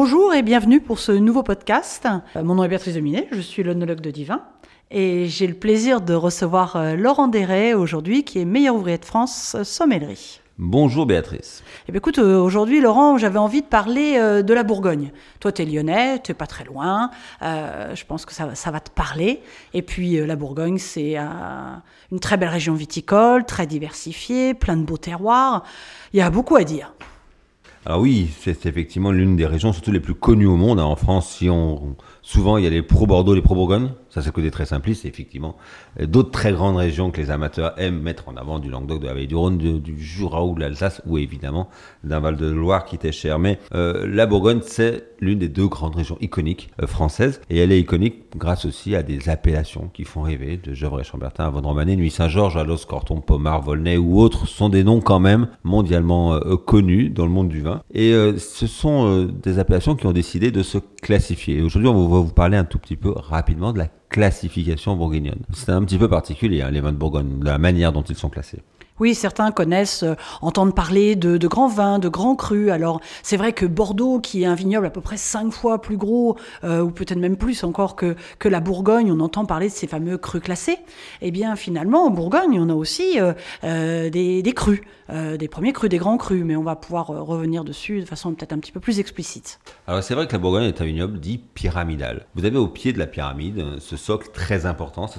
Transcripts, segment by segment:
Bonjour et bienvenue pour ce nouveau podcast. Euh, Mon nom est Béatrice Dominé, je suis l'onologue de Divin et j'ai le plaisir de recevoir euh, Laurent Déret aujourd'hui qui est meilleur ouvrier de France euh, sommellerie. Bonjour Béatrice. Eh bien, écoute, aujourd'hui, Laurent, j'avais envie de parler de la Bourgogne. Toi, t'es lyonnais, t'es pas très loin. euh, je pense que ça, va- ça va te parler. Et puis, la Bourgogne, c'est euh, une très belle région viticole, très diversifiée, plein de beaux terroirs. Il y a beaucoup à dire. Alors oui, c'est effectivement l'une des régions surtout les plus connues au monde. hein. En France, si on souvent il y a les pro Bordeaux, les pro Bourgogne. Ça c'est le côté très simpliste. Et effectivement, euh, d'autres très grandes régions que les amateurs aiment mettre en avant du Languedoc, de la Vallée du Rhône, du, Jura ou de l'Alsace, ou évidemment d'un Val de Loire qui était cher. Mais euh, la Bourgogne, c'est l'une des deux grandes régions iconiques euh, françaises, et elle est iconique grâce aussi à des appellations qui font rêver, de Gevrey-Chambertin à Vendromané, Nuit Saint-Georges, Alos, Corton, Pomard, Volnay ou autres sont des noms quand même mondialement connus dans le monde du vin. Et ce sont des appellations qui ont décidé de se classifier. Aujourd'hui, on va vous parler un tout petit peu rapidement de la classification bourguignonne. C'est un petit peu particulier, hein, les vins de Bourgogne, de la manière dont ils sont classés. Oui, certains connaissent, euh, entendent parler de, grands vins, de grands crus. Alors, c'est vrai que Bordeaux, qui est un vignoble à peu près cinq fois plus gros, euh, ou peut-être même plus encore que, la Bourgogne, on entend parler de ces fameux crus classés. Eh bien, finalement, en Bourgogne, on a aussi euh, des, crus, des premiers crus, des grands crus, mais on va pouvoir revenir dessus de façon peut-être un petit peu plus explicite. Alors c'est vrai que la Bourgogne est un vignoble dit pyramidal. Vous avez au pied de la pyramide ce socle très important,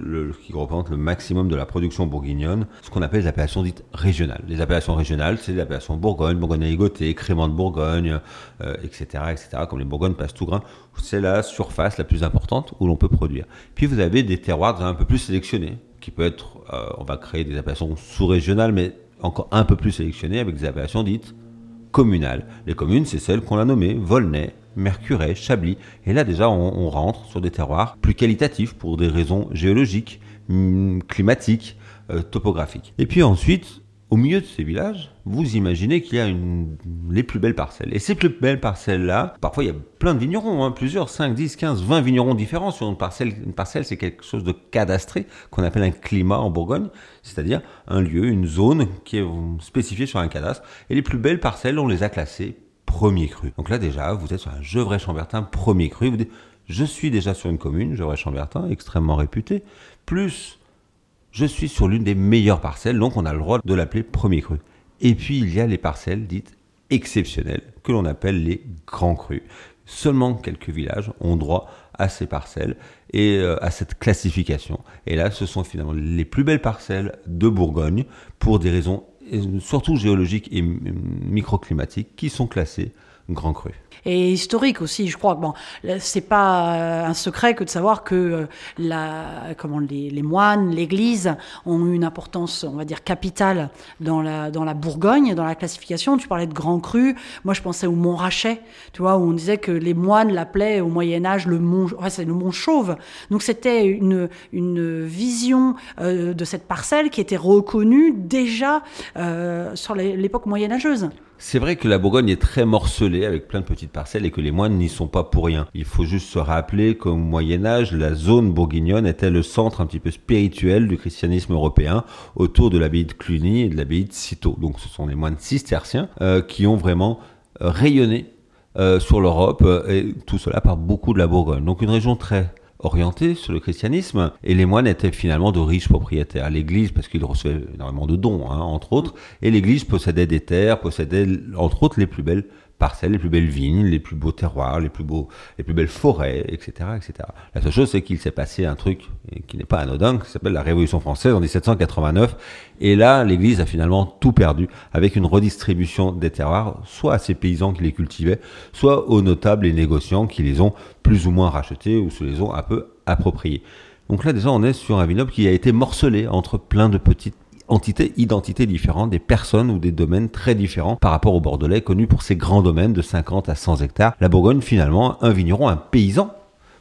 le, qui représente le maximum de la production bourguignonne, ce qu'on appelle les appellations dites régionales. Les appellations régionales, c'est les appellations Bourgogne, Bourgogne ligoté, Crément de Bourgogne, euh, etc., etc., comme les Bourgognes passent tout grain. C'est la surface la plus importante où l'on peut produire. Puis vous avez des terroirs un peu plus sélectionnés, qui peut être, euh, on va créer des appellations sous-régionales, mais encore un peu plus sélectionnées avec des appellations dites communales. Les communes, c'est celles qu'on a nommées Volnay, Mercuret, Chablis. Et là, déjà, on, rentre sur des terroirs plus qualitatifs pour des raisons géologiques, hum, climatiques, euh, topographiques. Et puis ensuite, au milieu de ces villages, vous imaginez qu'il y a une, les plus belles parcelles. Et ces plus belles parcelles-là, parfois il y a plein de vignerons, hein, plusieurs, 5, 10, 15, 20 vignerons différents sur une parcelle. Une parcelle, c'est quelque chose de cadastré qu'on appelle un climat en Bourgogne, c'est-à-dire un lieu, une zone qui est spécifiée sur un cadastre. Et les plus belles parcelles, on les a classées premier cru. Donc là déjà, vous êtes sur un Gevrey-Chambertin premier cru. Vous dites, je suis déjà sur une commune, Gevrey-Chambertin, extrêmement réputée, plus je suis sur l'une des meilleures parcelles, donc on a le droit de l'appeler premier cru. Et puis il y a les parcelles dites exceptionnelles, que l'on appelle les grands crus. Seulement quelques villages ont droit à ces parcelles et euh, à cette classification. Et là, ce sont finalement les plus belles parcelles de Bourgogne pour des raisons euh, surtout géologiques et microclimatiques qui sont classées grands crus. Et historique aussi. Je crois bon, c'est pas euh, un secret que de savoir que euh, la, comment les, moines, l'Église ont eu une importance, on va dire capitale dans la dans la Bourgogne, dans la classification. Tu parlais de Grand Cru. Moi, je pensais au Mont Rachet, tu vois, où on disait que les moines l'appelaient au Moyen Âge le Mont, c'est le Mont Chauve. Donc c'était une une vision euh, de cette parcelle qui était reconnue déjà sur l'époque moyenâgeuse. C'est vrai que la Bourgogne est très morcelée avec plein de petites parcelles et que les moines n'y sont pas pour rien. Il faut juste se rappeler qu'au Moyen Âge, la zone bourguignonne était le centre un petit peu spirituel du christianisme européen autour de l'abbaye de Cluny et de l'abbaye de Cîteaux. Donc ce sont les moines cisterciens euh, qui ont vraiment euh, rayonné euh, sur l'Europe et tout cela par beaucoup de la Bourgogne. Donc une région très orienté sur le christianisme et les moines étaient finalement de riches propriétaires. L'Église, parce qu'ils recevaient énormément de dons, hein, entre autres, et l'Église possédait des terres, possédait entre autres les plus belles parcelles, les plus belles vignes, les plus beaux terroirs, les plus beaux, les plus belles forêts, etc., etc. La seule chose, c'est qu'il s'est passé un truc qui n'est pas anodin, qui s'appelle la Révolution française en 1789, et là, l'Église a finalement tout perdu avec une redistribution des terroirs, soit à ces paysans qui les cultivaient, soit aux notables et négociants qui les ont plus ou moins rachetés ou se les ont un peu appropriés. Donc là, déjà, on est sur un vignoble qui a été morcelé entre plein de petites entités, identités différentes, des personnes ou des domaines très différents par rapport au Bordelais, connu pour ses grands domaines de 50 à 100 hectares. La Bourgogne, finalement, un vigneron, un paysan,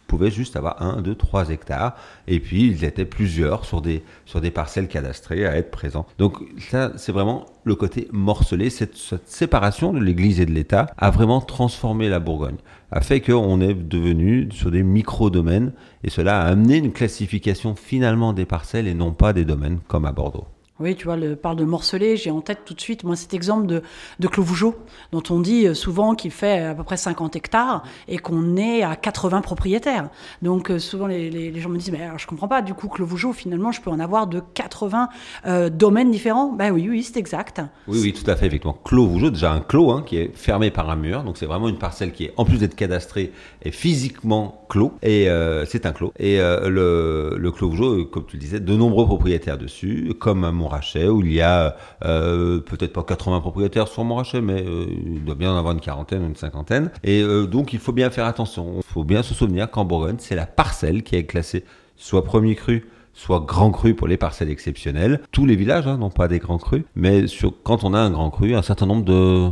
pouvait juste avoir 1, 2, 3 hectares, et puis ils étaient plusieurs sur des, sur des parcelles cadastrées à être présents. Donc ça, c'est vraiment le côté morcelé. Cette, cette séparation de l'Église et de l'État a vraiment transformé la Bourgogne, a fait qu'on est devenu sur des micro-domaines, et cela a amené une classification finalement des parcelles et non pas des domaines comme à Bordeaux. Oui, tu vois, le parle de morcelé, j'ai en tête tout de suite, moi, cet exemple de, de Clos Vougeot, dont on dit euh, souvent qu'il fait à peu près 50 hectares et qu'on est à 80 propriétaires. Donc, euh, souvent, les, gens me disent, mais alors, je comprends pas, du coup, Clos Vougeot, finalement, je peux en avoir de 80 euh, domaines différents. Ben oui, oui, c'est exact. Oui, oui, tout à fait, effectivement. Clos Vougeot, déjà un clos hein, qui est fermé par un mur, donc c'est vraiment une parcelle qui est, en plus d'être cadastrée, est physiquement clos, et euh, c'est un clos. Et euh, le, le Clos Vougeot, comme tu le disais, de nombreux propriétaires dessus, comme un Montrachet, où il y a euh, peut-être pas 80 propriétaires sur Montrachet, mais euh, il doit bien en avoir une quarantaine ou une cinquantaine. Et euh, donc il faut bien faire attention. Il faut bien se souvenir qu'en Bourgogne, c'est la parcelle qui est classée soit premier cru, soit grand cru pour les parcelles exceptionnelles. Tous les villages hein, n'ont pas des grands crus, mais sur, quand on a un grand cru, un certain nombre de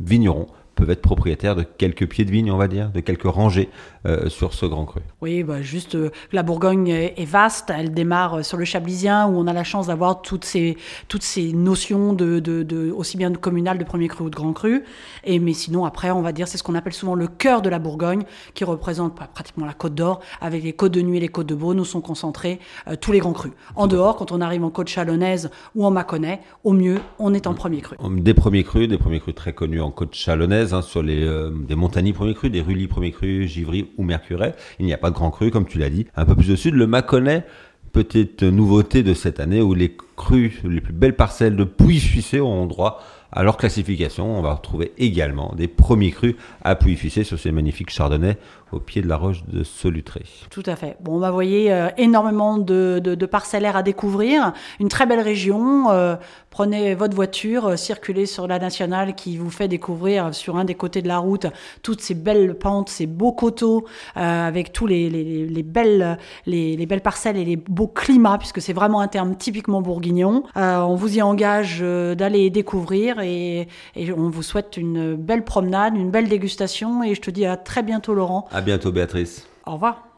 vignerons peuvent être propriétaires de quelques pieds de vigne, on va dire, de quelques rangées euh, sur ce grand cru. Oui, bah juste euh, la Bourgogne est, vaste. Elle démarre euh, sur le Chablisien où on a la chance d'avoir toutes ces toutes ces notions de, de, de, aussi bien de communal, de premier cru ou de grand cru. Et mais sinon après, on va dire c'est ce qu'on appelle souvent le cœur de la Bourgogne, qui représente bah, pratiquement la Côte d'Or, avec les côtes de Nuit et les côtes de Beaune où sont concentrés euh, tous les grands crus. En dehors, quand on arrive en côte chalonnaise ou en Mâconnais, au mieux, on est en premier cru. Des premiers crus, des premiers crus très connus en côte chalonnaise, sur les euh, des Montagny premiers crus, des Rully premiers crus, Givry ou Mercuret. Il n'y a pas de grand cru, comme tu l'as dit. Un peu plus au sud, le Mâconnais, petite nouveauté de cette année, où les crus, les plus belles parcelles de Pouilly-Fuissé auront droit à leur classification. On va retrouver également des premiers crus à Pouilly-Fuissé sur ces magnifiques chardonnays au pied de la roche de Solutré. Tout à fait. Bon, bah, vous voyez, euh, énormément de, de, de, parcellaires à découvrir. Une très belle région. Euh, prenez votre voiture, euh, circulez sur la nationale qui vous fait découvrir sur un des côtés de la route toutes ces belles pentes, ces beaux coteaux, avec tous les, les, les belles, les, les, belles parcelles et les beaux climats, puisque c'est vraiment un terme typiquement bourguignon. On vous y engage d'aller découvrir et, et, on vous souhaite une belle promenade, une belle dégustation et je te dis à très bientôt Laurent. À bientôt Béatrice. Au revoir.